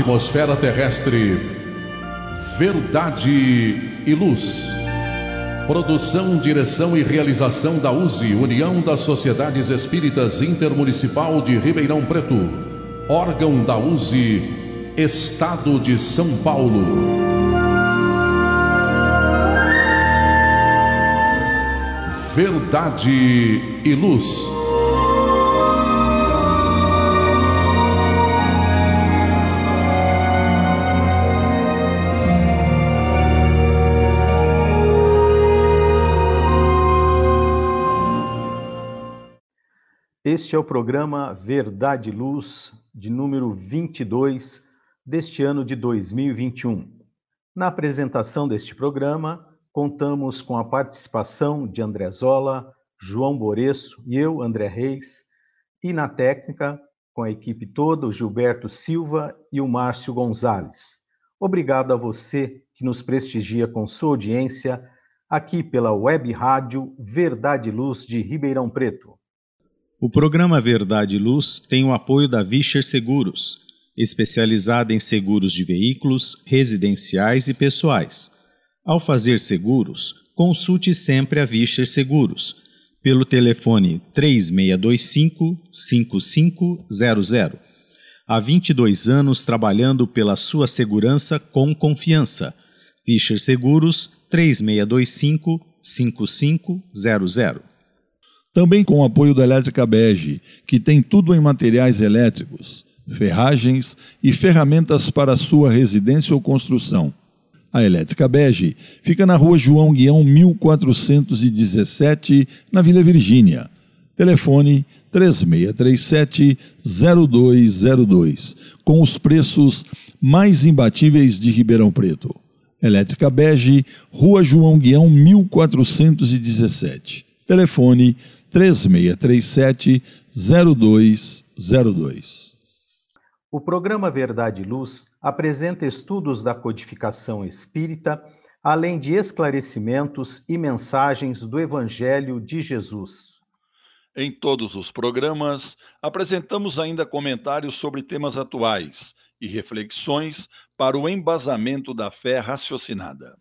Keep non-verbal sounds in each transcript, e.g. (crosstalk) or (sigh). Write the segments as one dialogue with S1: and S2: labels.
S1: atmosfera terrestre. Verdade e Luz. Produção, direção e realização da USE, União das Sociedades Espíritas Intermunicipal de Ribeirão Preto. Órgão da USE, Estado de São Paulo. Verdade e Luz.
S2: Este é o programa Verdade Luz, de número 22 deste ano de 2021. Na apresentação deste programa, contamos com a participação de André Zola, João Boreço e eu, André Reis, e na técnica, com a equipe toda, o Gilberto Silva e o Márcio Gonzalez. Obrigado a você que nos prestigia com sua audiência aqui pela web rádio Verdade Luz de Ribeirão Preto.
S3: O programa Verdade e Luz tem o apoio da Vischer Seguros, especializada em seguros de veículos, residenciais e pessoais. Ao fazer seguros, consulte sempre a Vischer Seguros pelo telefone 3625 5500. Há 22 anos trabalhando pela sua segurança com confiança. Vischer Seguros 3625 5500.
S4: Também com o apoio da Elétrica Bege, que tem tudo em materiais elétricos, ferragens e ferramentas para sua residência ou construção. A Elétrica Bege fica na rua João Guião 1417, na Vila Virgínia. Telefone 3637-0202, com os preços mais imbatíveis de Ribeirão Preto. Elétrica Bege, Rua João Guião 1417. Telefone 3637-0202.
S2: O programa Verdade e Luz apresenta estudos da codificação espírita, além de esclarecimentos e mensagens do Evangelho de Jesus.
S5: Em todos os programas, apresentamos ainda comentários sobre temas atuais e reflexões para o embasamento da fé raciocinada.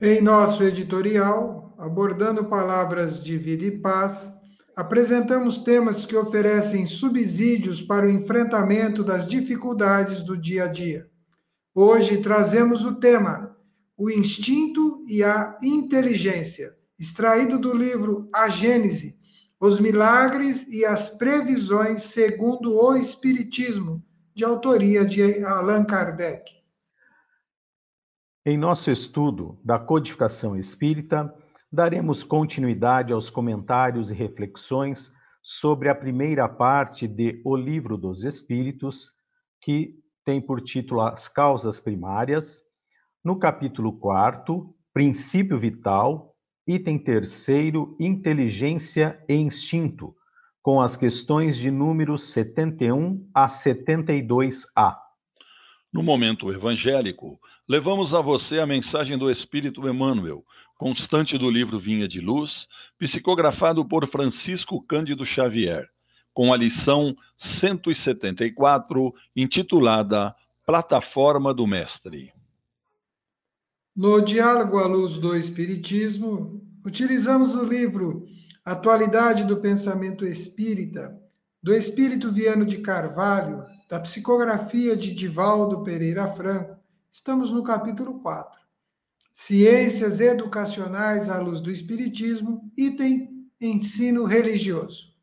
S6: Em nosso editorial, abordando palavras de vida e paz, apresentamos temas que oferecem subsídios para o enfrentamento das dificuldades do dia a dia. Hoje trazemos o tema O Instinto e a Inteligência, extraído do livro A Gênese, Os Milagres e as Previsões segundo o Espiritismo, de autoria de Allan Kardec.
S2: Em nosso estudo da codificação espírita, daremos continuidade aos comentários e reflexões sobre a primeira parte de O Livro dos Espíritos, que tem por título As Causas Primárias, no capítulo 4, Princípio Vital, item terceiro, Inteligência e Instinto, com as questões de números 71 a 72a.
S5: No momento evangélico, levamos a você a mensagem do Espírito Emmanuel, constante do livro Vinha de Luz, psicografado por Francisco Cândido Xavier, com a lição 174, intitulada Plataforma do Mestre.
S6: No Diálogo à Luz do Espiritismo, utilizamos o livro Atualidade do Pensamento Espírita, do Espírito Viano de Carvalho, da psicografia de Divaldo Pereira Franco, estamos no capítulo 4. Ciências Educacionais à Luz do Espiritismo, item Ensino Religioso.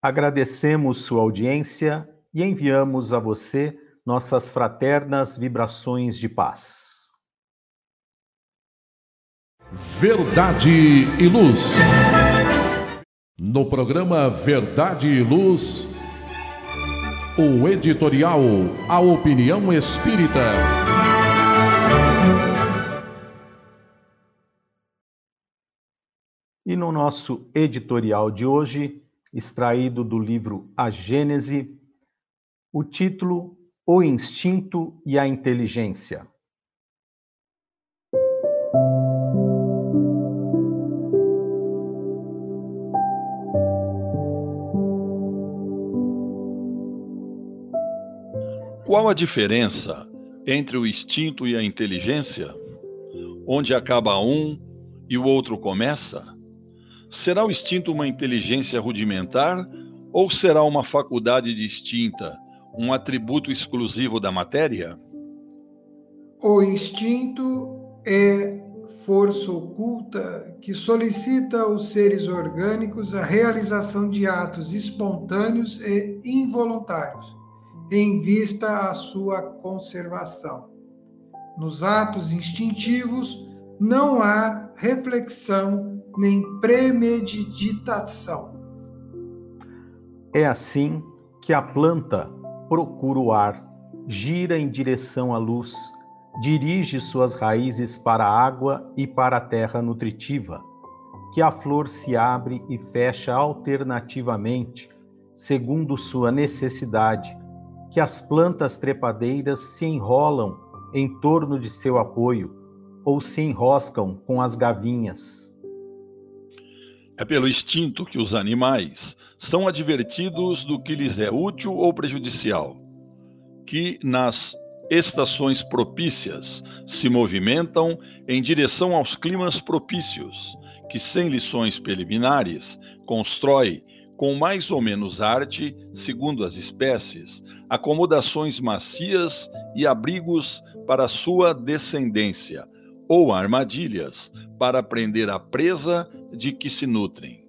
S2: Agradecemos sua audiência e enviamos a você nossas fraternas vibrações de paz.
S1: Verdade e Luz. No programa Verdade e Luz, o editorial A Opinião Espírita.
S2: E no nosso editorial de hoje, extraído do livro A Gênese, o título O Instinto e a Inteligência.
S4: Qual a diferença entre o instinto e a inteligência? Onde acaba um e o outro começa? Será o instinto uma inteligência rudimentar ou será uma faculdade distinta, um atributo exclusivo da matéria?
S6: O instinto é força oculta que solicita aos seres orgânicos a realização de atos espontâneos e involuntários, em vista à sua conservação. Nos atos instintivos não há reflexão nem premeditação.
S2: É assim que a planta procura o ar, gira em direção à luz, dirige suas raízes para a água e para a terra nutritiva, que a flor se abre e fecha alternativamente, segundo sua necessidade, que as plantas trepadeiras se enrolam em torno de seu apoio ou se enroscam com as gavinhas.
S4: É pelo instinto que os animais são advertidos do que lhes é útil ou prejudicial, que nas estações propícias se movimentam em direção aos climas propícios, que sem lições preliminares constrói com mais ou menos arte, segundo as espécies, acomodações macias e abrigos para sua descendência, ou armadilhas para prender a presa de que se nutrem,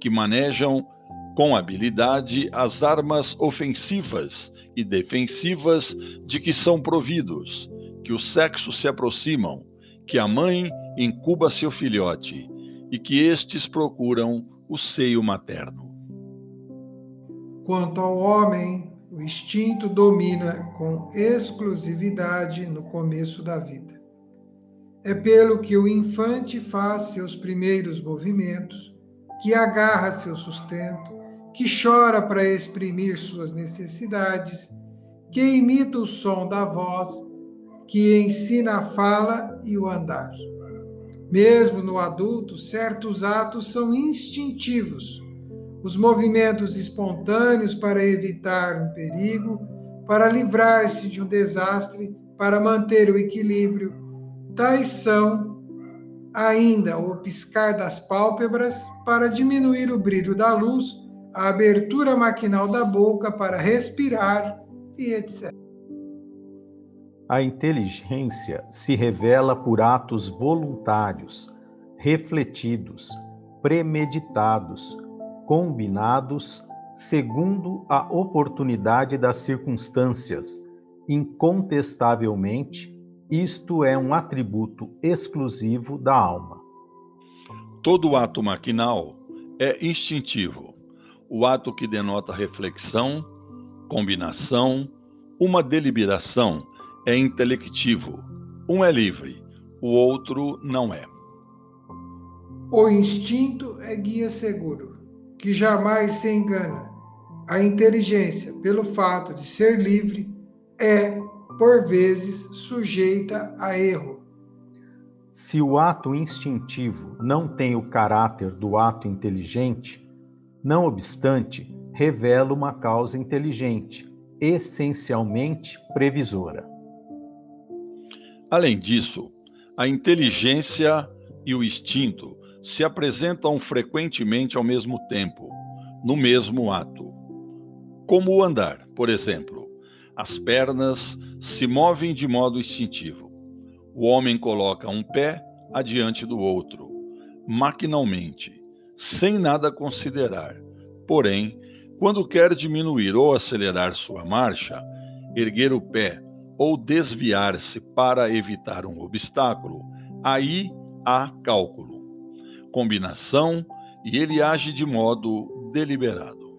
S4: que manejam com habilidade as armas ofensivas e defensivas de que são providos, que os sexos se aproximam, que a mãe incuba seu filhote e que estes procuram o seio materno.
S6: Quanto ao homem, o instinto domina com exclusividade no começo da vida. É pelo que o infante faz seus primeiros movimentos, que agarra seu sustento, que chora para exprimir suas necessidades, que imita o som da voz, que ensina a fala e o andar. Mesmo no adulto, certos atos são instintivos. Os movimentos espontâneos para evitar um perigo, para livrar-se de um desastre, para manter o equilíbrio, tais são ainda o piscar das pálpebras para diminuir o brilho da luz a abertura maquinal da boca para respirar e etc.
S2: A inteligência se revela por atos voluntários, refletidos, premeditados, combinados segundo a oportunidade das circunstâncias. Incontestavelmente, isto é um atributo exclusivo da alma.
S4: Todo ato maquinal é instintivo o ato que denota reflexão, combinação, uma deliberação é intelectivo. Um é livre, o outro não é.
S6: O instinto é guia seguro, que jamais se engana. A inteligência, pelo fato de ser livre, é, por vezes, sujeita a erro.
S2: Se o ato instintivo não tem o caráter do ato inteligente, não obstante, revela uma causa inteligente, essencialmente previsora.
S4: Além disso, a inteligência e o instinto se apresentam frequentemente ao mesmo tempo, no mesmo ato. Como o andar, por exemplo. As pernas se movem de modo instintivo. O homem coloca um pé adiante do outro, maquinalmente, sem nada considerar. Porém, quando quer diminuir ou acelerar sua marcha, erguer o pé ou desviar-se para evitar um obstáculo, aí há cálculo, combinação e ele age de modo deliberado.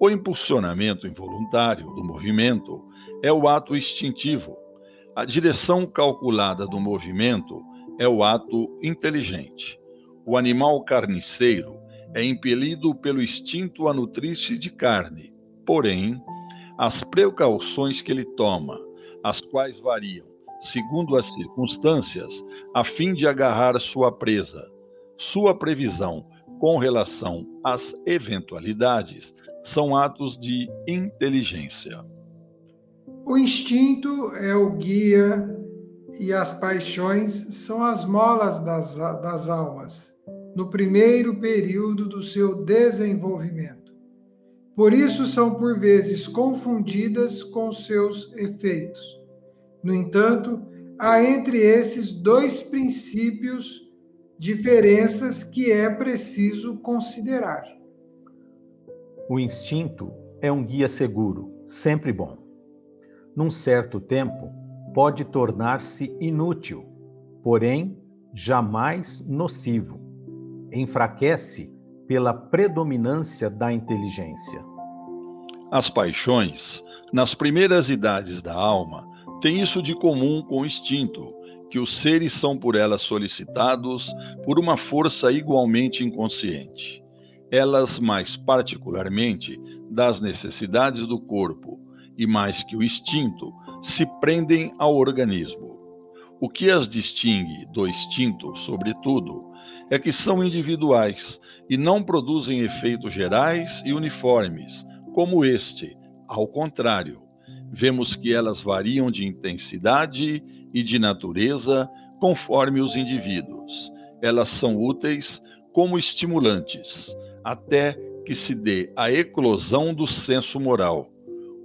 S4: O impulsionamento involuntário do movimento é o ato instintivo. A direção calculada do movimento é o ato inteligente. O animal carniceiro é impelido pelo instinto a nutrir-se de carne. Porém, as precauções que ele toma, as quais variam segundo as circunstâncias, a fim de agarrar sua presa, sua previsão com relação às eventualidades, são atos de inteligência.
S6: O instinto é o guia e as paixões são as molas das, das almas, no primeiro período do seu desenvolvimento. Por isso são por vezes confundidas com seus efeitos. No entanto, há entre esses dois princípios diferenças que é preciso considerar.
S2: O instinto é um guia seguro, sempre bom. Num certo tempo, pode tornar-se inútil, porém jamais nocivo. Enfraquece pela predominância da inteligência.
S4: As paixões, nas primeiras idades da alma, têm isso de comum com o instinto, que os seres são por elas solicitados por uma força igualmente inconsciente. Elas, mais particularmente, das necessidades do corpo, e mais que o instinto, se prendem ao organismo. O que as distingue do instinto, sobretudo, é que são individuais e não produzem efeitos gerais e uniformes, como este. Ao contrário, vemos que elas variam de intensidade e de natureza conforme os indivíduos. Elas são úteis como estimulantes, até que se dê a eclosão do senso moral,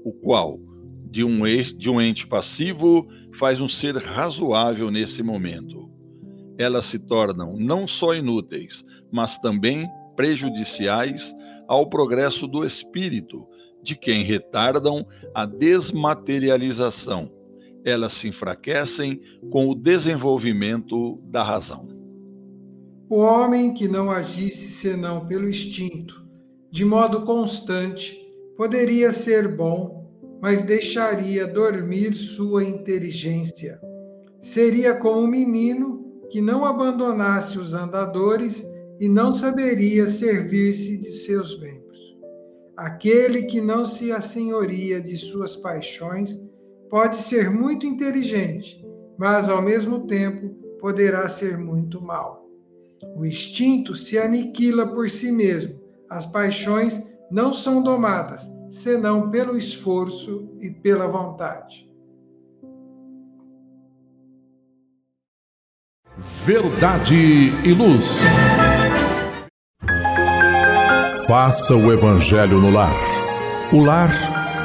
S4: o qual, de um, de um ente passivo, faz um ser razoável nesse momento. Elas se tornam não só inúteis, mas também prejudiciais ao progresso do espírito, de quem retardam a desmaterialização. Elas se enfraquecem com o desenvolvimento da razão.
S6: O homem que não agisse senão pelo instinto, de modo constante, poderia ser bom, mas deixaria dormir sua inteligência. Seria como um menino que não abandonasse os andadores e não saberia servir-se de seus membros. Aquele que não se assenhoria de suas paixões pode ser muito inteligente, mas ao mesmo tempo poderá ser muito mal. O instinto se aniquila por si mesmo. As paixões não são domadas, senão pelo esforço e pela vontade.
S7: Verdade e luz.
S1: Faça o Evangelho no lar. O lar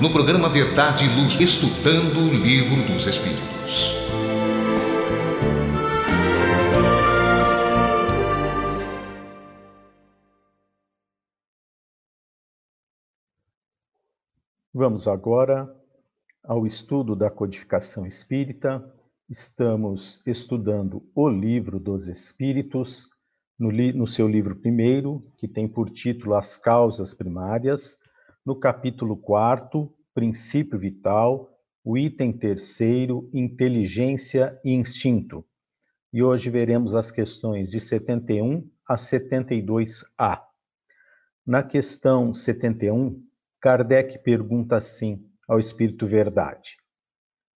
S8: no programa Verdade e Luz, estudando o Livro dos Espíritos.
S2: Vamos agora ao estudo da codificação espírita. Estamos estudando o Livro dos Espíritos, no, li no seu livro primeiro, que tem por título As Causas Primárias no capítulo 4, princípio vital, o item terceiro, inteligência e instinto. e hoje veremos as questões de 71 a 72A. Na questão 71, Kardec pergunta assim ao Espírito Verdade: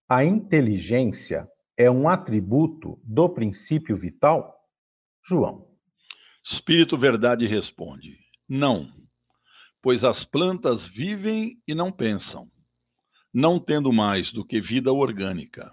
S2: A inteligência é um atributo do princípio vital? João.
S4: Espírito Verdade responde: Não, pois as plantas vivem e não pensam, não tendo mais do que vida orgânica.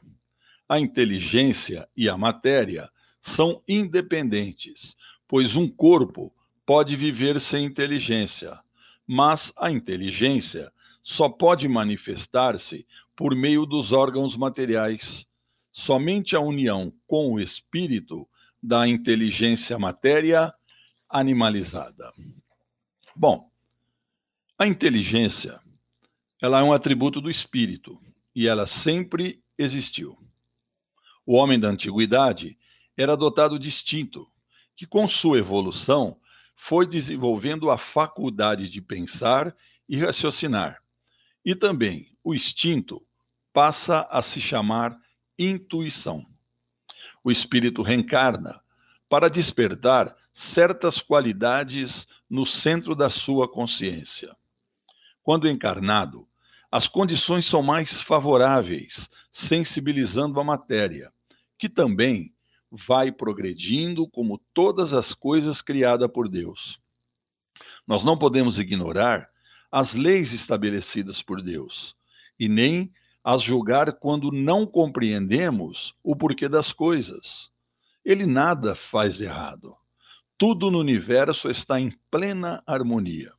S4: A inteligência e a matéria são independentes, pois um corpo pode viver sem inteligência, mas a inteligência só pode manifestar-se por meio dos órgãos materiais. Somente a união com o espírito da inteligência matéria animalizada. Bom, a inteligência, ela é um atributo do espírito e ela sempre existiu. O homem da antiguidade era dotado de instinto, que com sua evolução foi desenvolvendo a faculdade de pensar e raciocinar. E também o instinto passa a se chamar intuição. O espírito reencarna para despertar certas qualidades no centro da sua consciência. Quando encarnado, as condições são mais favoráveis, sensibilizando a matéria, que também vai progredindo como todas as coisas criadas por Deus. Nós não podemos ignorar as leis estabelecidas por Deus e nem as julgar quando não compreendemos o porquê das coisas. Ele nada faz errado. Tudo no universo está em plena harmonia.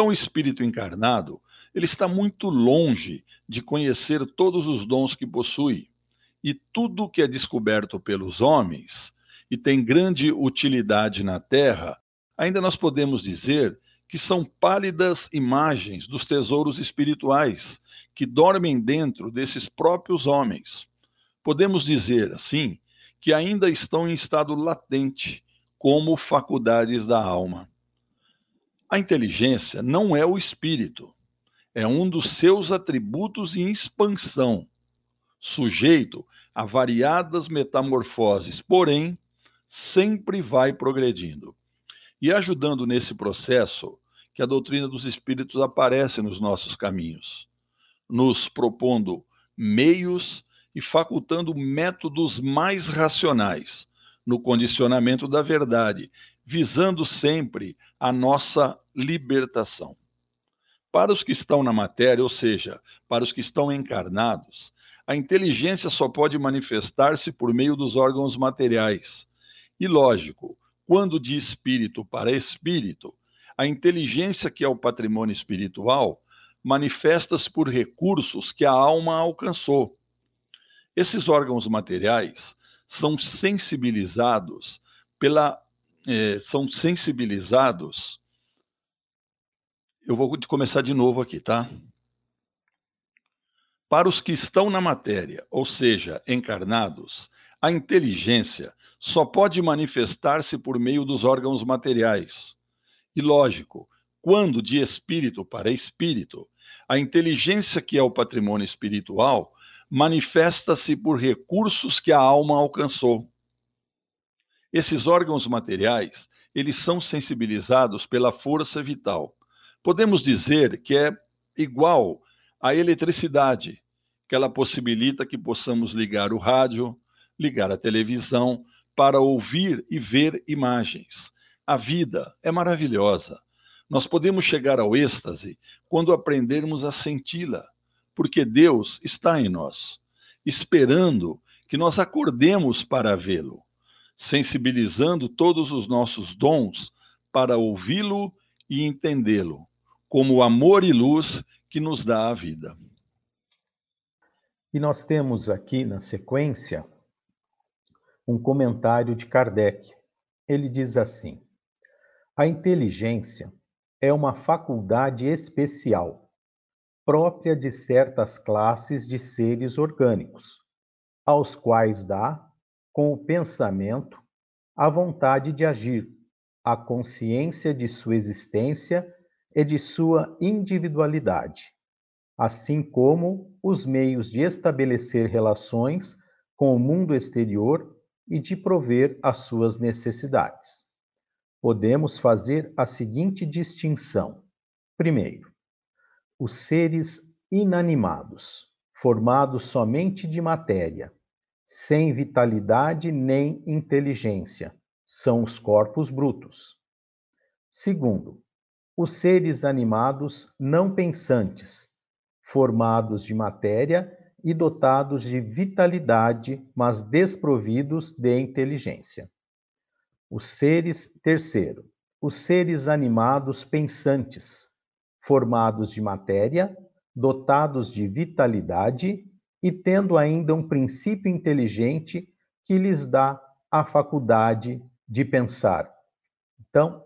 S4: Então, o espírito encarnado, ele está muito longe de conhecer todos os dons que possui. E tudo que é descoberto pelos homens e tem grande utilidade na terra, ainda nós podemos dizer que são pálidas imagens dos tesouros espirituais que dormem dentro desses próprios homens. Podemos dizer, assim, que ainda estão em estado latente, como faculdades da alma. A inteligência não é o espírito, é um dos seus atributos em expansão, sujeito a variadas metamorfoses, porém, sempre vai progredindo. E ajudando nesse processo, que a doutrina dos espíritos aparece nos nossos caminhos, nos propondo meios e facultando métodos mais racionais no condicionamento da verdade, visando sempre a nossa libertação. Para os que estão na matéria, ou seja, para os que estão encarnados, a inteligência só pode manifestar-se por meio dos órgãos materiais. E lógico, quando de espírito para espírito, a inteligência, que é o patrimônio espiritual, manifesta-se por recursos que a alma alcançou. Esses órgãos materiais são sensibilizados pela. Eh, são sensibilizados. Eu vou começar de novo aqui, tá? Para os que estão na matéria, ou seja, encarnados, a inteligência só pode manifestar-se por meio dos órgãos materiais. E lógico, quando de espírito para espírito, a inteligência que é o patrimônio espiritual manifesta-se por recursos que a alma alcançou. Esses órgãos materiais, eles são sensibilizados pela força vital. Podemos dizer que é igual à eletricidade, que ela possibilita que possamos ligar o rádio, ligar a televisão para ouvir e ver imagens. A vida é maravilhosa. Nós podemos chegar ao êxtase quando aprendermos a senti-la, porque Deus está em nós, esperando que nós acordemos para vê-lo, sensibilizando todos os nossos dons para ouvi-lo e entendê-lo, como o amor e luz que nos dá a vida.
S2: E nós temos aqui na sequência um comentário de Kardec. Ele diz assim: a inteligência é uma faculdade especial, própria de certas classes de seres orgânicos, aos quais dá, com o pensamento, a vontade de agir, a consciência de sua existência e de sua individualidade, assim como os meios de estabelecer relações com o mundo exterior e de prover as suas necessidades. Podemos fazer a seguinte distinção: primeiro, os seres inanimados, formados somente de matéria, sem vitalidade nem inteligência, são os corpos brutos. Segundo, os seres animados não pensantes, formados de matéria e dotados de vitalidade, mas desprovidos de inteligência. Os seres, terceiro, os seres animados pensantes, formados de matéria, dotados de vitalidade e tendo ainda um princípio inteligente que lhes dá a faculdade de pensar. Então,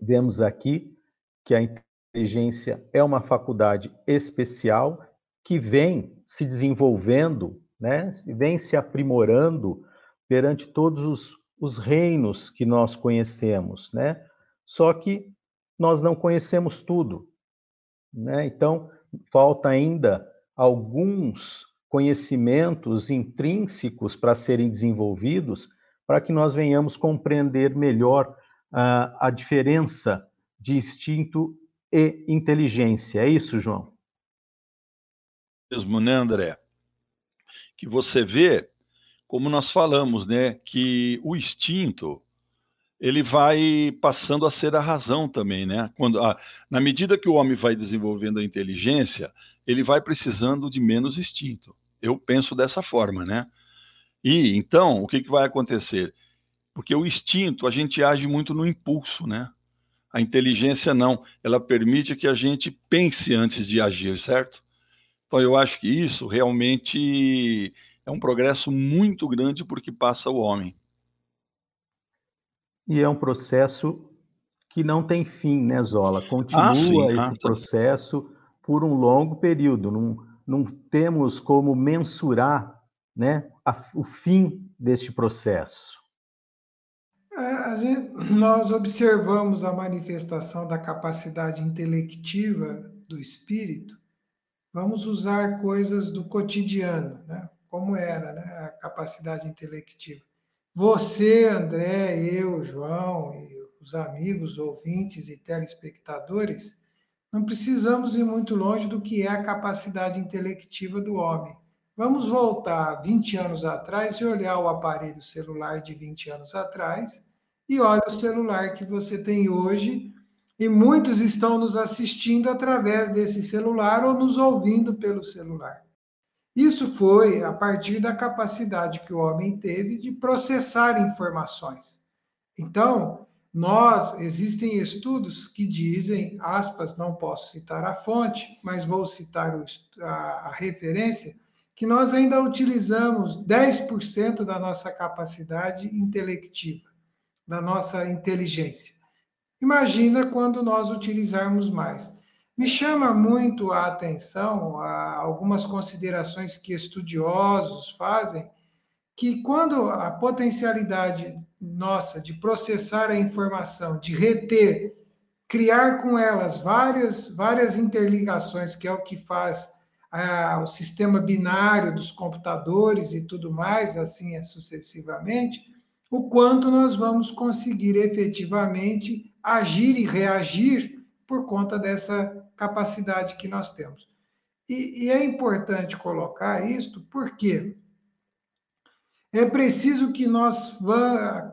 S2: vemos aqui que a inteligência é uma faculdade especial que vem se desenvolvendo, né, vem se aprimorando perante todos os, os reinos que nós conhecemos, né? Só que nós não conhecemos tudo, né? Então, falta ainda alguns conhecimentos intrínsecos para serem desenvolvidos para que nós venhamos compreender melhor uh, a diferença de instinto e inteligência. É isso, João?
S4: Mesmo, né, André? Que você vê, como nós falamos, né, que o instinto ele vai passando a ser a razão também, né? Quando, a, na medida que o homem vai desenvolvendo a inteligência, ele vai precisando de menos instinto. Eu penso dessa forma, né? E então, o que, que vai acontecer? Porque o instinto, a gente age muito no impulso, né? A inteligência não, ela permite que a gente pense antes de agir, certo? Então eu acho que isso realmente é um progresso muito grande porque passa o homem
S2: e é um processo que não tem fim, né, Zola? Continua ah, sim, esse ah, processo por um longo período. Não, não temos como mensurar né, a, o fim deste processo.
S6: É, gente, nós observamos a manifestação da capacidade intelectiva do espírito. Vamos usar coisas do cotidiano, né? como era né? a capacidade intelectiva. Você, André, eu, João e os amigos, ouvintes e telespectadores, não precisamos ir muito longe do que é a capacidade intelectiva do homem. Vamos voltar 20 anos atrás e olhar o aparelho celular de 20 anos atrás e olha o celular que você tem hoje e muitos estão nos assistindo através desse celular ou nos ouvindo pelo celular. Isso foi a partir da capacidade que o homem teve de processar informações. Então, nós, existem estudos que dizem, aspas, não posso citar a fonte, mas vou citar o, a, a referência, que nós ainda utilizamos 10% da nossa capacidade intelectiva, da nossa inteligência. Imagina quando nós utilizarmos mais. Me chama muito a atenção a algumas considerações que estudiosos fazem, que quando a potencialidade nossa de processar a informação, de reter, criar com elas várias, várias interligações, que é o que faz o sistema binário dos computadores e tudo mais, assim é sucessivamente, o quanto nós vamos conseguir efetivamente agir e reagir por conta dessa capacidade que nós temos. E, e é importante colocar isto porque é preciso que nós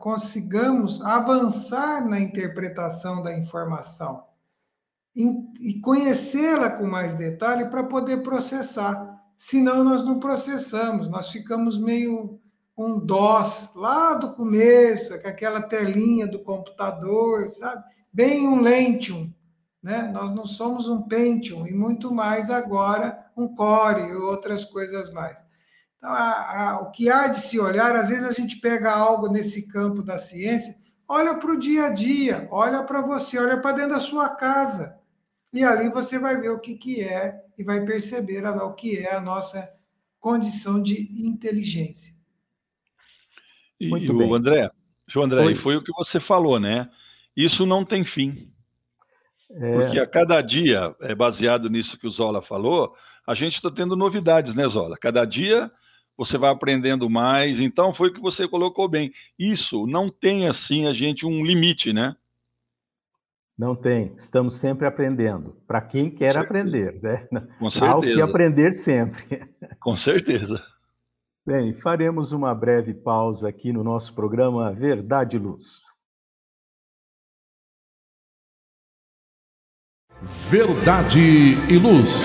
S6: consigamos avançar na interpretação da informação e conhecê-la com mais detalhe para poder processar. Senão, nós não processamos, nós ficamos meio um DOS lá do começo, com aquela telinha do computador, sabe? Bem um Lentium. Né? Nós não somos um Pentium e muito mais agora um Core e outras coisas mais. Então, a, a, o que há de se olhar, às vezes a gente pega algo nesse campo da ciência, olha para o dia a dia, olha para você, olha para dentro da sua casa. E ali você vai ver o que, que é e vai perceber o que é a nossa condição de inteligência.
S4: E Muito o bem. André, João André, foi o que você falou, né? Isso não tem fim. É... Porque a cada dia, é baseado nisso que o Zola falou, a gente está tendo novidades, né, Zola? Cada dia você vai aprendendo mais. Então, foi o que você colocou bem. Isso não tem, assim, a gente um limite, né?
S2: Não tem. Estamos sempre aprendendo. Para quem quer aprender, né?
S4: Com certeza. (laughs) Há o
S2: que aprender sempre. (laughs)
S4: Com certeza.
S2: Bem, faremos uma breve pausa aqui no nosso programa Verdade e Luz.
S7: Verdade e Luz.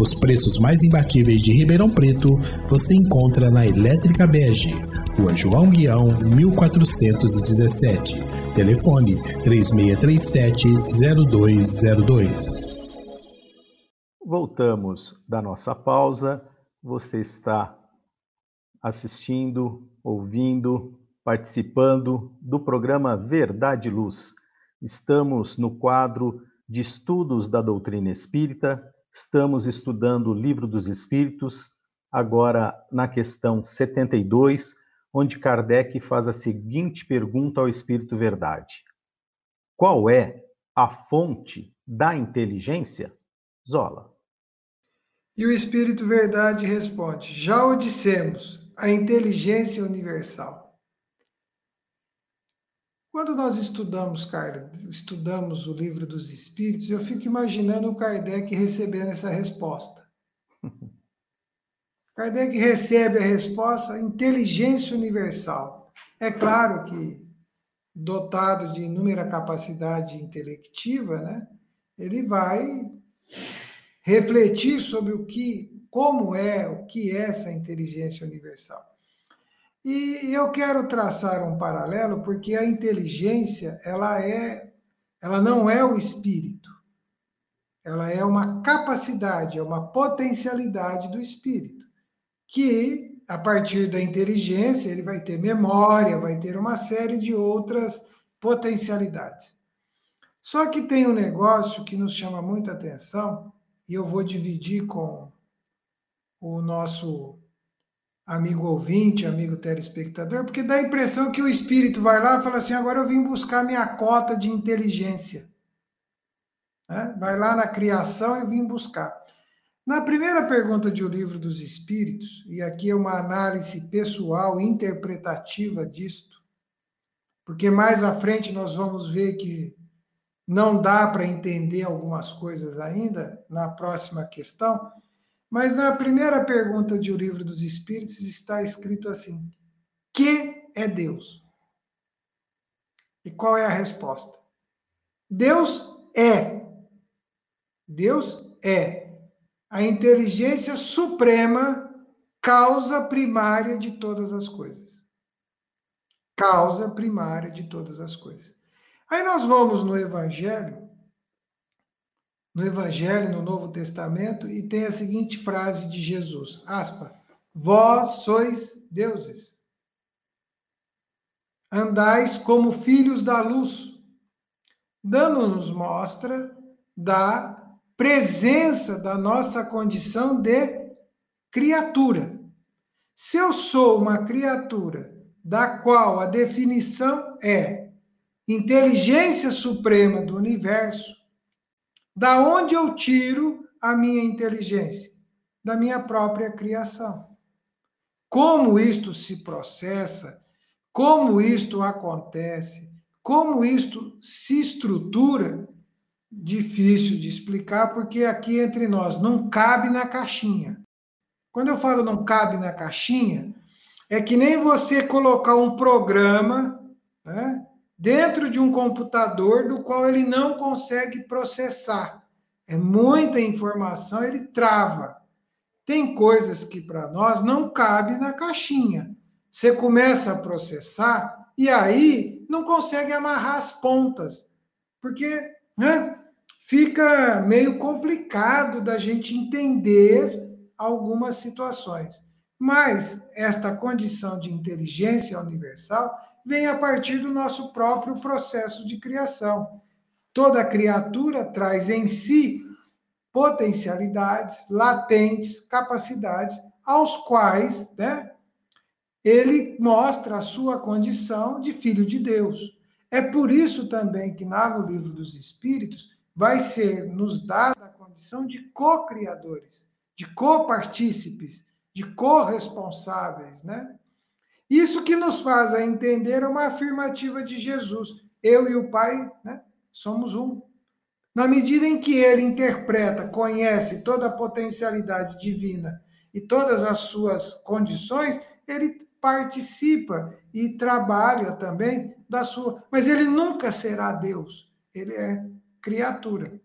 S9: Os preços mais imbatíveis de Ribeirão Preto você encontra na Elétrica Bege, Rua João Guião, 1417. Telefone 3637-0202.
S2: Voltamos da nossa pausa. Você está assistindo, ouvindo, participando do programa Verdade e Luz. Estamos no quadro de estudos da doutrina espírita Estamos estudando o Livro dos Espíritos, agora na questão 72, onde Kardec faz a seguinte pergunta ao Espírito Verdade: Qual é a fonte da inteligência? Zola.
S6: E o Espírito Verdade responde: Já o dissemos, a inteligência universal. Quando nós estudamos, estudamos o livro dos Espíritos, eu fico imaginando o Kardec recebendo essa resposta. (laughs) Kardec recebe a resposta inteligência universal. É claro que dotado de inúmera capacidade intelectiva, né, ele vai refletir sobre o que, como é, o que é essa inteligência universal. E eu quero traçar um paralelo porque a inteligência, ela é ela não é o espírito. Ela é uma capacidade, é uma potencialidade do espírito, que a partir da inteligência ele vai ter memória, vai ter uma série de outras potencialidades. Só que tem um negócio que nos chama muita atenção, e eu vou dividir com o nosso amigo ouvinte, amigo telespectador, porque dá a impressão que o espírito vai lá e fala assim: agora eu vim buscar minha cota de inteligência. Né? Vai lá na criação e vim buscar. Na primeira pergunta de O Livro dos Espíritos, e aqui é uma análise pessoal, interpretativa disto, porque mais à frente nós vamos ver que não dá para entender algumas coisas ainda na próxima questão. Mas na primeira pergunta de O Livro dos Espíritos está escrito assim: Que é Deus? E qual é a resposta? Deus é. Deus é a inteligência suprema, causa primária de todas as coisas. Causa primária de todas as coisas. Aí nós vamos no Evangelho no Evangelho, no Novo Testamento, e tem a seguinte frase de Jesus: aspa, vós sois deuses. Andais como filhos da luz, dando-nos mostra da presença da nossa condição de criatura. Se eu sou uma criatura da qual a definição é inteligência suprema do universo, da onde eu tiro a minha inteligência? Da minha própria criação. Como isto se processa, como isto acontece, como isto se estrutura, difícil de explicar, porque aqui entre nós não cabe na caixinha. Quando eu falo não cabe na caixinha, é que nem você colocar um programa, né? Dentro de um computador do qual ele não consegue processar. É muita informação, ele trava. Tem coisas que para nós não cabe na caixinha. Você começa a processar e aí não consegue amarrar as pontas, porque né, fica meio complicado da gente entender algumas situações. Mas esta condição de inteligência universal vem a partir do nosso próprio processo de criação. Toda criatura traz em si potencialidades latentes, capacidades, aos quais né, ele mostra a sua condição de filho de Deus. É por isso também que lá no livro dos Espíritos vai ser nos dada a condição de co-criadores, de co-partícipes, de corresponsáveis, né? Isso que nos faz a entender uma afirmativa de Jesus. Eu e o Pai né, somos um. Na medida em que ele interpreta, conhece toda a potencialidade divina e todas as suas condições, ele participa e trabalha também da sua. Mas ele nunca será Deus, ele é criatura.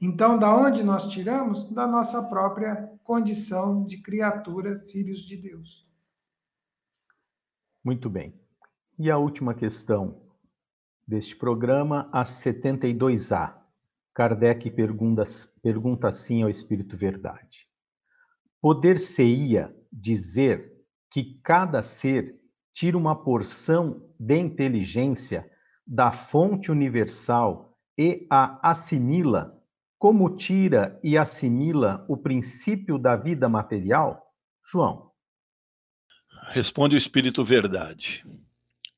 S6: Então, da onde nós tiramos? Da nossa própria condição de criatura, filhos de Deus.
S2: Muito bem. E a última questão deste programa, a 72A. Kardec pergunta, pergunta assim ao Espírito Verdade: Poder-se-ia dizer que cada ser tira uma porção de inteligência da fonte universal e a assimila, como tira e assimila o princípio da vida material? João.
S4: Responde o Espírito Verdade.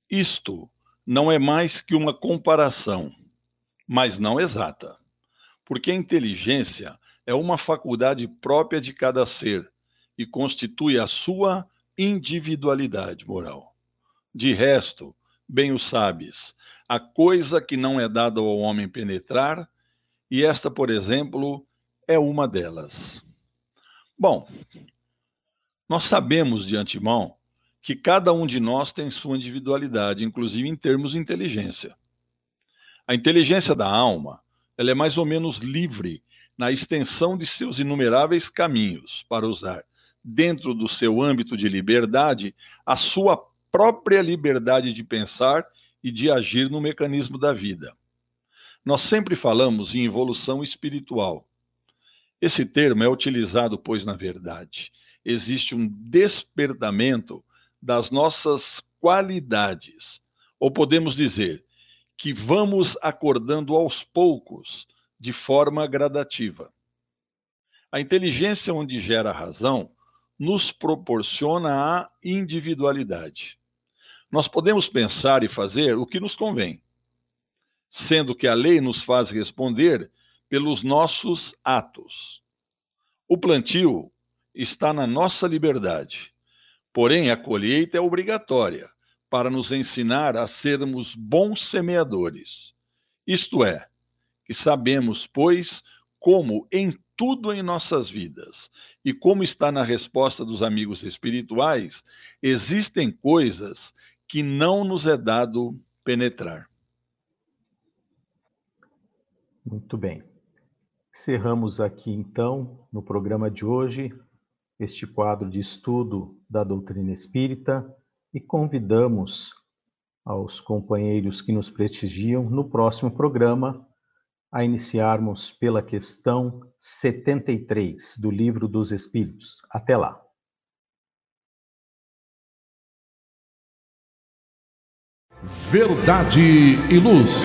S4: Isto não é mais que uma comparação, mas não exata, porque a inteligência é uma faculdade própria de cada ser e constitui a sua individualidade moral. De resto, bem o sabes, a coisa que não é dada ao homem penetrar, e esta, por exemplo, é uma delas. Bom, nós sabemos de antemão que cada um de nós tem sua individualidade, inclusive em termos de inteligência. A inteligência da alma, ela é mais ou menos livre na extensão de seus inumeráveis caminhos para usar dentro do seu âmbito de liberdade, a sua própria liberdade de pensar e de agir no mecanismo da vida. Nós sempre falamos em evolução espiritual. Esse termo é utilizado, pois, na verdade, existe um despertamento das nossas qualidades, ou podemos dizer que vamos acordando aos poucos, de forma gradativa. A inteligência onde gera razão nos proporciona a individualidade. Nós podemos pensar e fazer o que nos convém, sendo que a lei nos faz responder pelos nossos atos. O plantio está na nossa liberdade, porém a colheita é obrigatória para nos ensinar a sermos bons semeadores. Isto é, que sabemos, pois, como em tudo em nossas vidas. E como está na resposta dos amigos espirituais, existem coisas que não nos é dado penetrar.
S2: Muito bem. Encerramos aqui então, no programa de hoje, este quadro de estudo da doutrina espírita e convidamos aos companheiros que nos prestigiam no próximo programa a iniciarmos pela questão 73 do Livro dos Espíritos. Até lá.
S7: Verdade e Luz.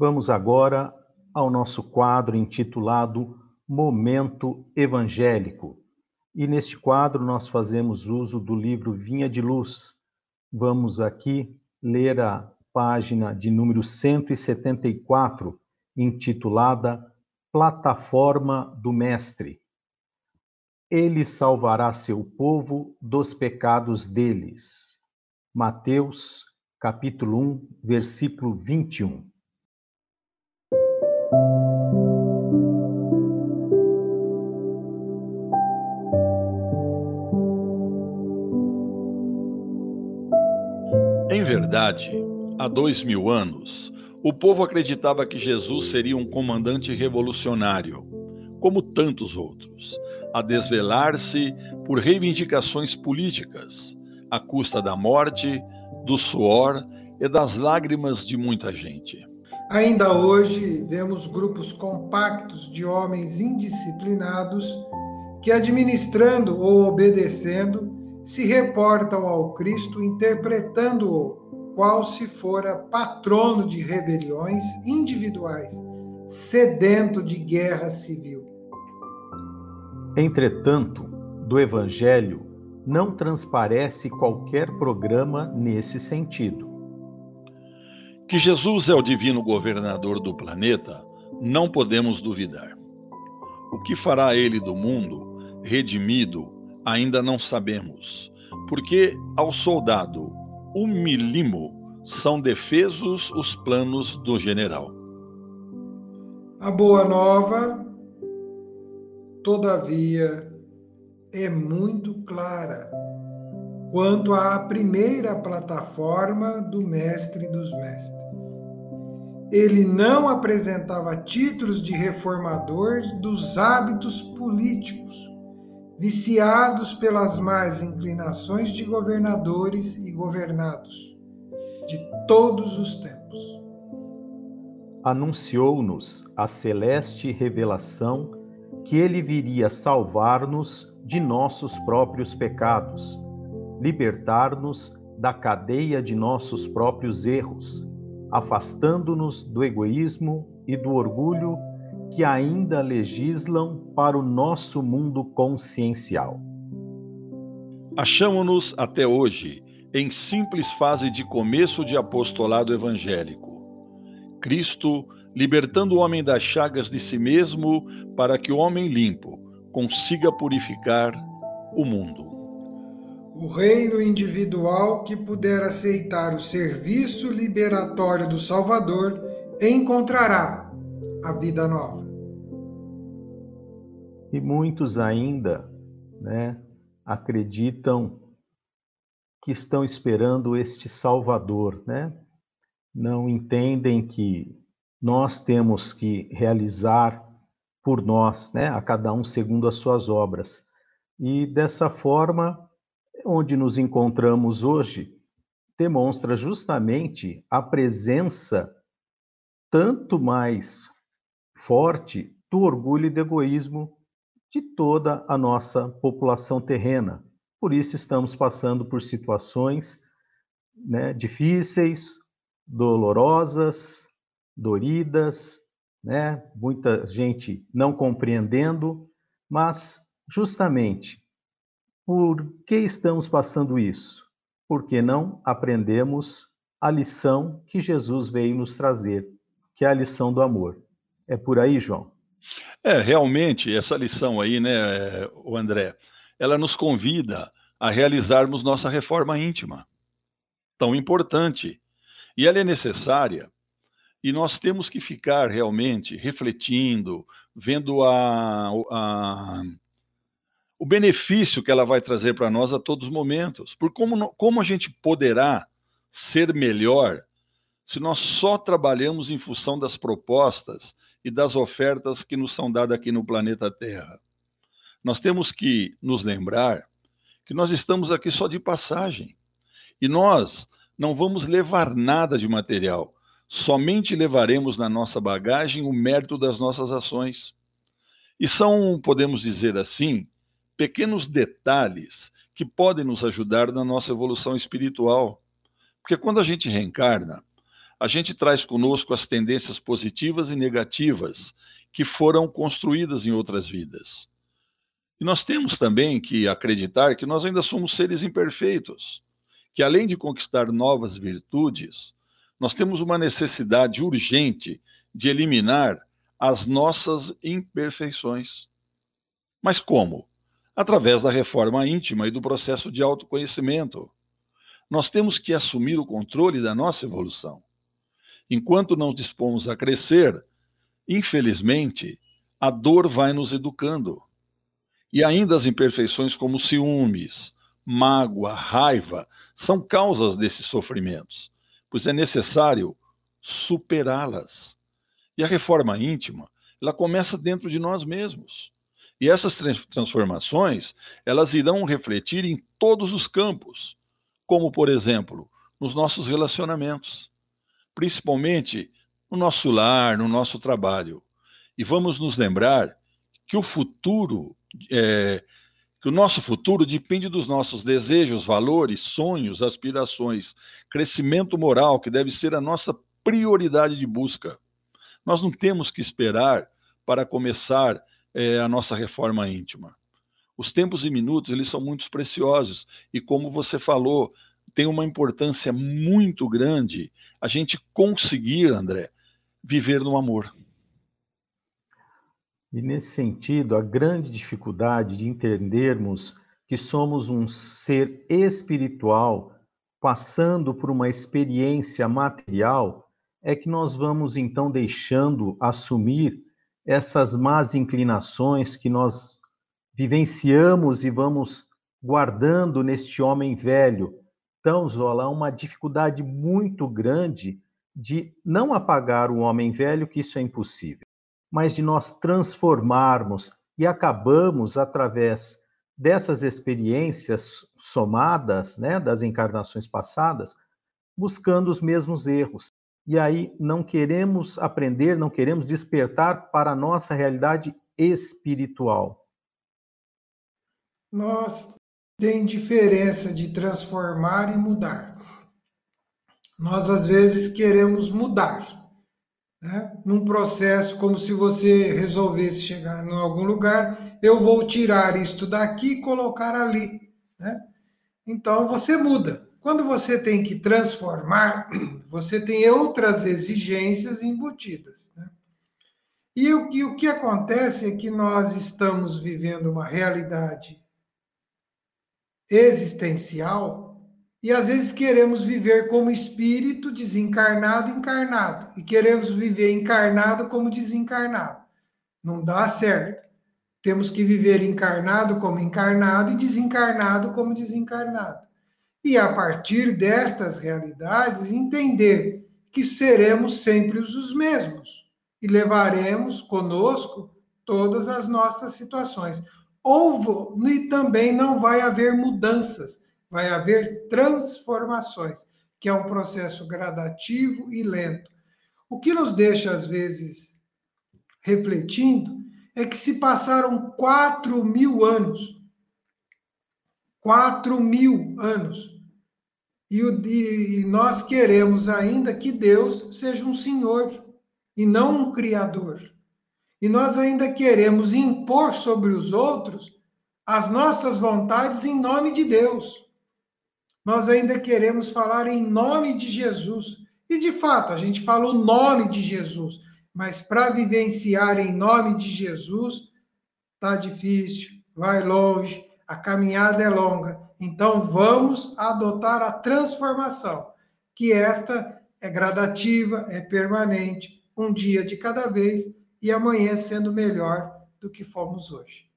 S2: Vamos agora ao nosso quadro intitulado Momento Evangélico. E neste quadro nós fazemos uso do livro Vinha de Luz. Vamos aqui ler a página de número 174, intitulada Plataforma do Mestre. Ele salvará seu povo dos pecados deles. Mateus, capítulo 1, versículo 21.
S4: Em verdade, há dois mil anos, o povo acreditava que Jesus seria um comandante revolucionário, como tantos outros, a desvelar-se por reivindicações políticas, à custa da morte, do suor e das lágrimas de muita gente.
S6: Ainda hoje, vemos grupos compactos de homens indisciplinados que, administrando ou obedecendo, se reportam ao Cristo interpretando-o qual se fora patrono de rebeliões individuais, sedento de guerra civil.
S2: Entretanto, do Evangelho não transparece qualquer programa nesse sentido.
S4: Que Jesus é o divino governador do planeta, não podemos duvidar. O que fará ele do mundo, redimido, ainda não sabemos, porque ao soldado humilimo são defesos os planos do general.
S6: A boa nova, todavia, é muito clara quanto à primeira plataforma do Mestre dos Mestres. Ele não apresentava títulos de reformador dos hábitos políticos, viciados pelas más inclinações de governadores e governados de todos os tempos.
S2: Anunciou-nos a celeste revelação que ele viria salvar-nos de nossos próprios pecados, libertar-nos da cadeia de nossos próprios erros afastando-nos do egoísmo e do orgulho que ainda legislam para o nosso mundo consciencial.
S4: Achamos-nos até hoje em simples fase de começo de apostolado evangélico. Cristo libertando o homem das chagas de si mesmo para que o homem limpo consiga purificar o mundo.
S6: O reino individual que puder aceitar o serviço liberatório do Salvador encontrará a vida nova.
S2: E muitos ainda, né, acreditam que estão esperando este Salvador, né? Não entendem que nós temos que realizar por nós, né, a cada um segundo as suas obras. E dessa forma, onde nos encontramos hoje demonstra justamente a presença tanto mais forte do orgulho e do egoísmo de toda a nossa população terrena. Por isso estamos passando por situações né, difíceis, dolorosas, doridas, né? muita gente não compreendendo, mas justamente por que estamos passando isso? Porque não aprendemos a lição que Jesus veio nos trazer, que é a lição do amor. É por aí, João?
S4: É, realmente, essa lição aí, né, o André, ela nos convida a realizarmos nossa reforma íntima, tão importante. E ela é necessária, e nós temos que ficar realmente refletindo, vendo a, a o benefício que ela vai trazer para nós a todos os momentos. Por como, como a gente poderá ser melhor se nós só trabalhamos em função das propostas e das ofertas que nos são dadas aqui no planeta Terra. Nós temos que nos lembrar que nós estamos aqui só de passagem. E nós não vamos levar nada de material. Somente levaremos na nossa bagagem o mérito das nossas ações. E são, podemos dizer assim, pequenos detalhes que podem nos ajudar na nossa evolução espiritual. Porque quando a gente reencarna, a gente traz conosco as tendências positivas e negativas que foram construídas em outras vidas. E nós temos também que acreditar que nós ainda somos seres imperfeitos, que além de conquistar novas virtudes, nós temos uma necessidade urgente de eliminar as nossas imperfeições. Mas como? Através da reforma íntima e do processo de autoconhecimento. Nós temos que assumir o controle da nossa evolução. Enquanto não dispomos a crescer, infelizmente, a dor vai nos educando. E ainda as imperfeições como ciúmes, mágoa, raiva são causas desses sofrimentos, pois é necessário superá-las. E a reforma íntima, ela começa dentro de nós mesmos. E essas transformações, elas irão refletir em todos os campos, como por exemplo, nos nossos relacionamentos principalmente no nosso lar, no nosso trabalho. E vamos nos lembrar que o futuro, é, que o nosso futuro depende dos nossos desejos, valores, sonhos, aspirações, crescimento moral, que deve ser a nossa prioridade de busca. Nós não temos que esperar para começar é, a nossa reforma íntima. Os tempos e minutos, eles são muito preciosos. E como você falou, tem uma importância muito grande a gente conseguir, André, viver no amor.
S2: E nesse sentido, a grande dificuldade de entendermos que somos um ser espiritual passando por uma experiência material é que nós vamos então deixando assumir essas más inclinações que nós vivenciamos e vamos guardando neste homem velho então, Zola, há uma dificuldade muito grande de não apagar o homem velho, que isso é impossível, mas de nós transformarmos e acabamos através dessas experiências somadas, né, das encarnações passadas, buscando os mesmos erros. E aí não queremos aprender, não queremos despertar para a nossa realidade espiritual.
S6: Nós tem diferença de transformar e mudar. Nós, às vezes, queremos mudar. Né? Num processo, como se você resolvesse chegar em algum lugar, eu vou tirar isto daqui e colocar ali. Né? Então, você muda. Quando você tem que transformar, (clears throat) você tem outras exigências embutidas. Né? E, o, e o que acontece é que nós estamos vivendo uma realidade existencial e às vezes queremos viver como espírito desencarnado encarnado e queremos viver encarnado como desencarnado. Não dá certo. Temos que viver encarnado como encarnado e desencarnado como desencarnado. E a partir destas realidades entender que seremos sempre os mesmos e levaremos conosco todas as nossas situações. Houve, e também não vai haver mudanças, vai haver transformações, que é um processo gradativo e lento. O que nos deixa, às vezes, refletindo é que se passaram quatro mil anos, quatro mil anos, e, o, e nós queremos ainda que Deus seja um Senhor e não um Criador e nós ainda queremos impor sobre os outros as nossas vontades em nome de Deus. Nós ainda queremos falar em nome de Jesus. E de fato, a gente fala o nome de Jesus, mas para vivenciar em nome de Jesus, tá difícil, vai longe, a caminhada é longa. Então vamos adotar a transformação, que esta é gradativa, é permanente, um dia de cada vez e amanhã sendo melhor do que fomos hoje.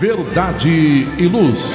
S7: Verdade e luz.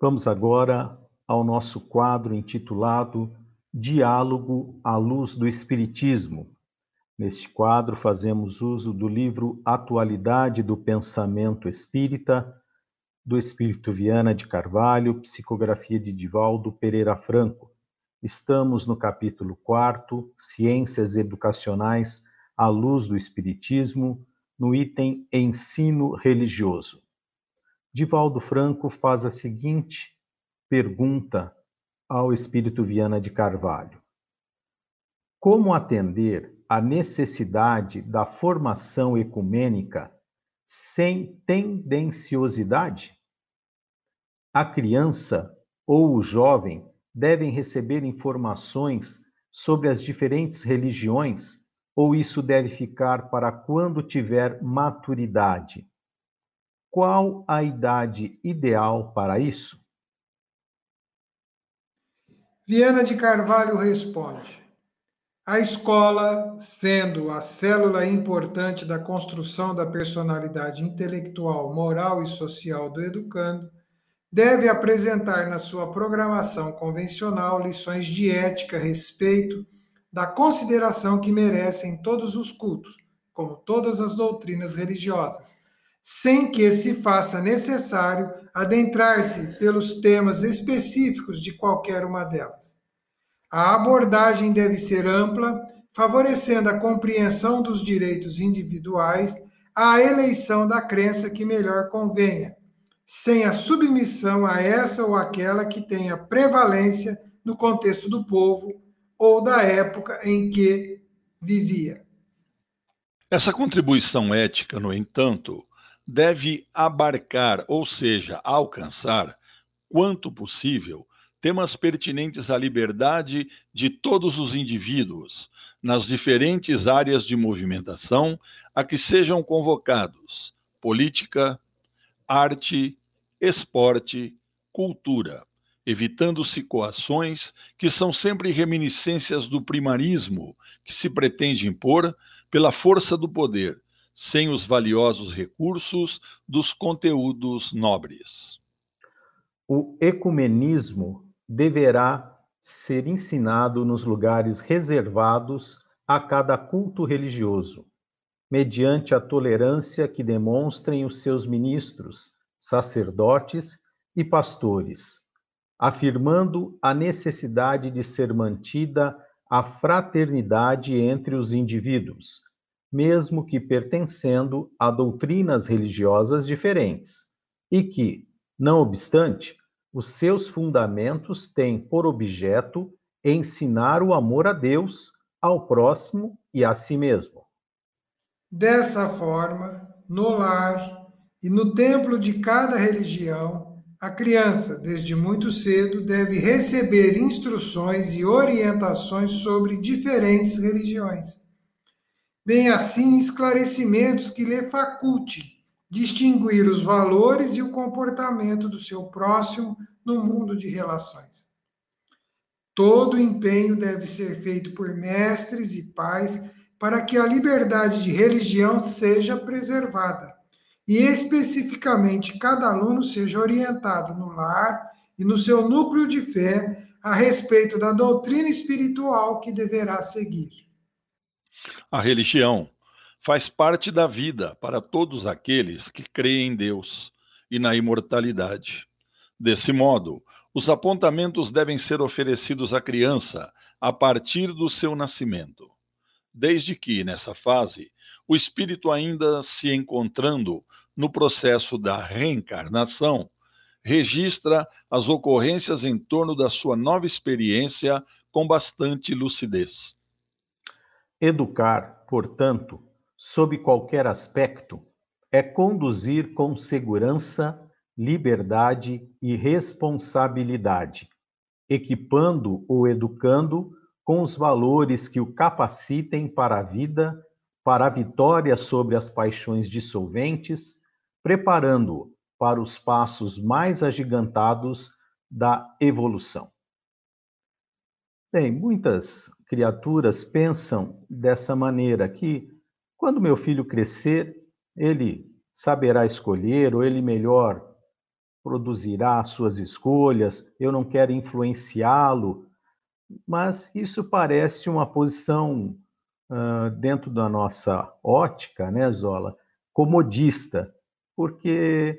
S2: Vamos agora ao nosso quadro intitulado Diálogo à Luz do Espiritismo. Neste quadro, fazemos uso do livro Atualidade do Pensamento Espírita, do Espírito Viana de Carvalho, psicografia de Divaldo Pereira Franco. Estamos no capítulo 4, Ciências Educacionais à Luz do Espiritismo, no item Ensino Religioso. Divaldo Franco faz a seguinte pergunta ao Espírito Viana de Carvalho: Como atender à necessidade da formação ecumênica sem tendenciosidade? A criança ou o jovem devem receber informações sobre as diferentes religiões ou isso deve ficar para quando tiver maturidade? Qual a idade ideal para isso?
S6: Viana de Carvalho responde: A escola, sendo a célula importante da construção da personalidade intelectual, moral e social do educando, deve apresentar na sua programação convencional lições de ética respeito da consideração que merecem todos os cultos, como todas as doutrinas religiosas, sem que se faça necessário adentrar-se pelos temas específicos de qualquer uma delas. A abordagem deve ser ampla, favorecendo a compreensão dos direitos individuais à eleição da crença que melhor convenha, sem a submissão a essa ou aquela que tenha prevalência no contexto do povo ou da época em que vivia.
S4: Essa contribuição ética, no entanto, deve abarcar, ou seja, alcançar, quanto possível, temas pertinentes à liberdade de todos os indivíduos, nas diferentes áreas de movimentação a que sejam convocados: política, arte, esporte, cultura, evitando-se coações que são sempre reminiscências do primarismo que se pretende impor pela força do poder sem os valiosos recursos dos conteúdos nobres.
S2: O ecumenismo deverá ser ensinado nos lugares reservados a cada culto religioso, mediante a tolerância que demonstrem os seus ministros, sacerdotes e pastores, afirmando a necessidade de ser mantida a fraternidade entre os indivíduos mesmo que pertencendo a doutrinas religiosas diferentes, e que, não obstante, os seus fundamentos têm por objeto ensinar o amor a Deus, ao próximo e a si mesmo.
S6: Dessa forma, no lar e no templo de cada religião, a criança, desde muito cedo, deve receber instruções e orientações sobre diferentes religiões bem assim esclarecimentos que lhe faculte distinguir os valores e o comportamento do seu próximo no mundo de relações. Todo empenho deve ser feito por mestres e pais para que a liberdade de religião seja preservada e especificamente cada aluno seja orientado no lar e no seu núcleo de fé a respeito da doutrina espiritual que deverá seguir.
S4: A religião faz parte da vida para todos aqueles que creem em Deus e na imortalidade. Desse modo, os apontamentos devem ser oferecidos à criança a partir do seu nascimento, desde que, nessa fase, o espírito ainda se encontrando no processo da reencarnação, registra as ocorrências em torno da sua nova experiência com bastante lucidez.
S2: Educar, portanto, sob qualquer aspecto, é conduzir com segurança, liberdade e responsabilidade, equipando o educando com os valores que o capacitem para a vida, para a vitória sobre as paixões dissolventes, preparando-o para os passos mais agigantados da evolução. Bem, muitas criaturas pensam dessa maneira que quando meu filho crescer, ele saberá escolher ou ele melhor produzirá suas escolhas, eu não quero influenciá-lo, mas isso parece uma posição uh, dentro da nossa ótica, né, Zola, comodista, porque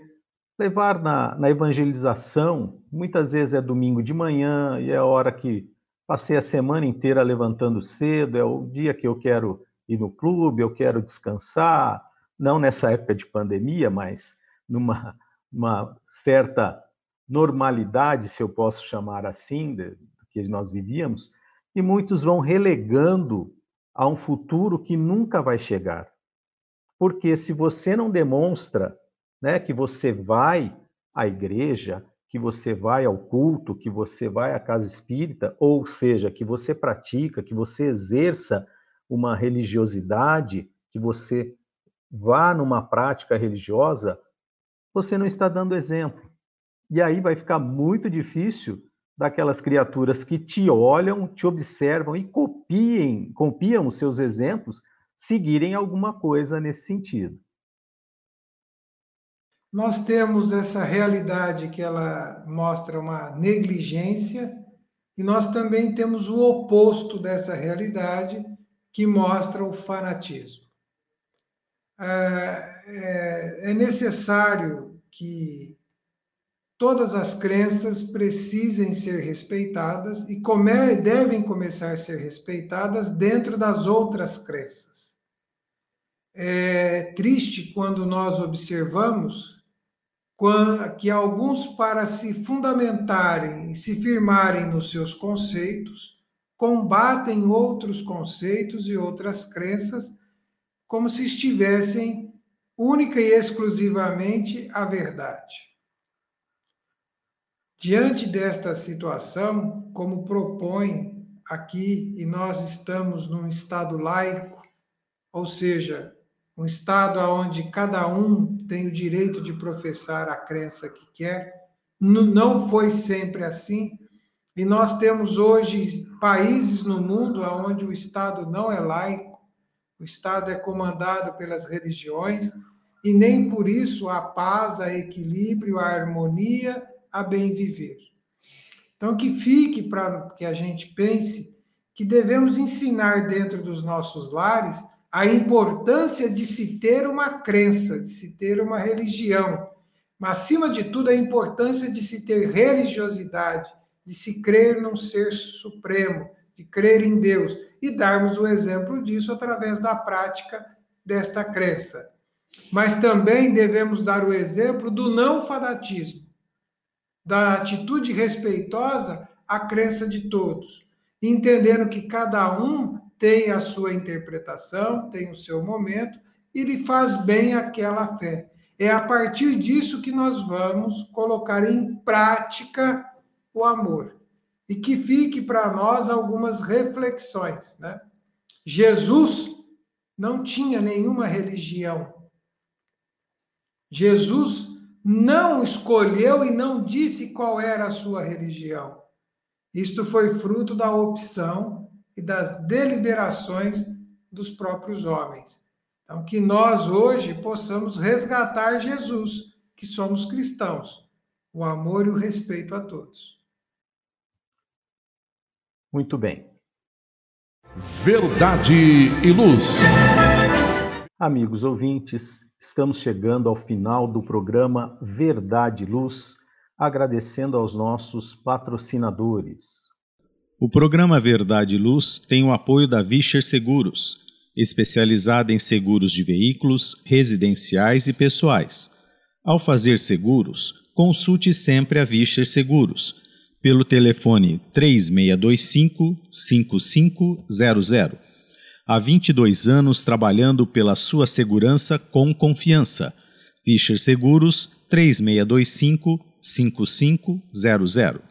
S2: levar na, na evangelização muitas vezes é domingo de manhã e é a hora que passei a semana inteira levantando cedo, é o dia que eu quero ir no clube, eu quero descansar, não nessa época de pandemia, mas numa uma certa normalidade, se eu posso chamar assim, que nós vivíamos, e muitos vão relegando a um futuro que nunca vai chegar. Porque se você não demonstra né, que você vai à igreja, que você vai ao culto, que você vai à casa espírita, ou seja, que você pratica, que você exerça uma religiosidade, que você vá numa prática religiosa, você não está dando exemplo. E aí vai ficar muito difícil daquelas criaturas que te olham, te observam e copiem, copiam os seus exemplos, seguirem alguma coisa nesse sentido.
S6: Nós temos essa realidade que ela mostra uma negligência, e nós também temos o oposto dessa realidade, que mostra o fanatismo. É, é, é necessário que todas as crenças precisem ser respeitadas e devem começar a ser respeitadas dentro das outras crenças. É triste quando nós observamos que alguns, para se fundamentarem e se firmarem nos seus conceitos, combatem outros conceitos e outras crenças como se estivessem única e exclusivamente a verdade. Diante desta situação, como propõe aqui, e nós estamos num estado laico, ou seja, um estado onde cada um tem o direito de professar a crença que quer, não foi sempre assim, e nós temos hoje países no mundo onde o Estado não é laico, o Estado é comandado pelas religiões e nem por isso a paz, a equilíbrio, a harmonia, a bem viver. Então, que fique para que a gente pense que devemos ensinar dentro dos nossos lares a importância de se ter uma crença, de se ter uma religião, mas, acima de tudo, a importância de se ter religiosidade, de se crer num ser supremo, de crer em Deus e darmos o exemplo disso através da prática desta crença. Mas também devemos dar o exemplo do não fanatismo, da atitude respeitosa à crença de todos, entendendo que cada um tem a sua interpretação, tem o seu momento e lhe faz bem aquela fé. É a partir disso que nós vamos colocar em prática o amor e que fique para nós algumas reflexões. Né? Jesus não tinha nenhuma religião. Jesus não escolheu e não disse qual era a sua religião. Isto foi fruto da opção e das deliberações dos próprios homens. Então, que nós hoje possamos resgatar Jesus, que somos cristãos, o amor e o respeito a todos.
S2: Muito bem.
S7: Verdade e Luz.
S2: Amigos ouvintes, estamos chegando ao final do programa Verdade e Luz, agradecendo aos nossos patrocinadores.
S3: O programa Verdade e Luz tem o apoio da Vischer Seguros, especializada em seguros de veículos, residenciais e pessoais. Ao fazer seguros, consulte sempre a Vischer Seguros pelo telefone 3625 5500. Há 22 anos trabalhando pela sua segurança com confiança. Fischer Seguros 3625 5500.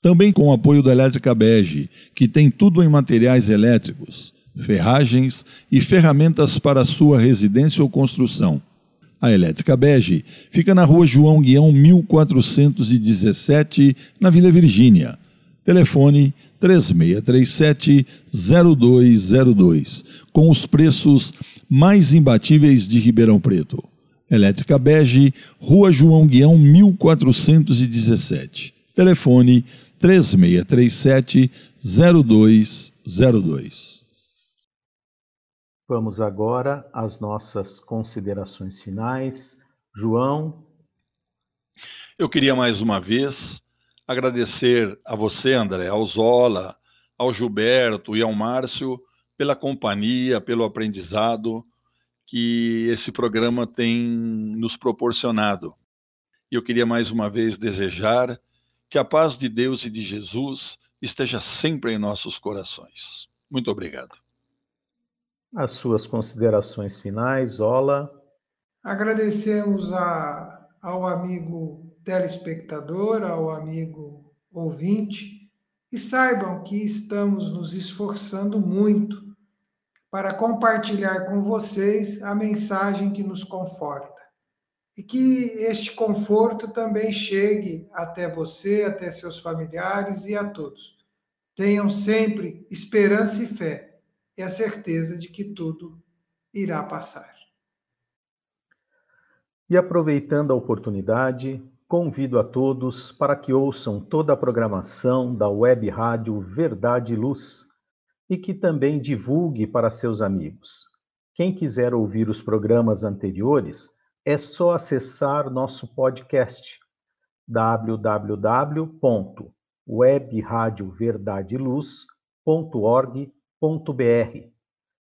S10: Também com o apoio da Elétrica Bege, que tem tudo em materiais elétricos, ferragens e ferramentas para sua residência ou construção.
S4: A Elétrica Bege fica na rua João Guião 1417, na Vila Virgínia. Telefone 3637-0202, com os preços mais imbatíveis de Ribeirão Preto. Elétrica Bege, Rua João Guião 1417. Telefone 3637-0202.
S2: Vamos agora às nossas considerações finais. João.
S11: Eu queria mais uma vez agradecer a você, André, ao Zola, ao Gilberto e ao Márcio pela companhia, pelo aprendizado que esse programa tem nos proporcionado. E eu queria mais uma vez desejar que a paz de Deus e de Jesus esteja sempre em nossos corações. Muito obrigado.
S2: As suas considerações finais, Ola.
S6: Agradecemos a, ao amigo telespectador, ao amigo ouvinte, e saibam que estamos nos esforçando muito para compartilhar com vocês a mensagem que nos conforta. E que este conforto também chegue até você, até seus familiares e a todos. Tenham sempre esperança e fé é a certeza de que tudo irá passar.
S2: E aproveitando a oportunidade, convido a todos para que ouçam toda a programação da Web Rádio Verdade e Luz e que também divulgue para seus amigos. Quem quiser ouvir os programas anteriores, é só acessar nosso podcast www.webradioverdadeluz.org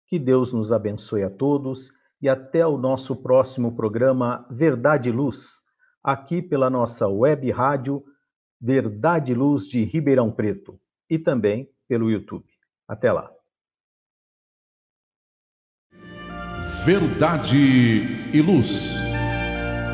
S2: que Deus nos abençoe a todos e até o nosso próximo programa Verdade e Luz, aqui pela nossa web rádio Verdade e Luz de Ribeirão Preto e também pelo YouTube. Até lá.
S1: Verdade e Luz.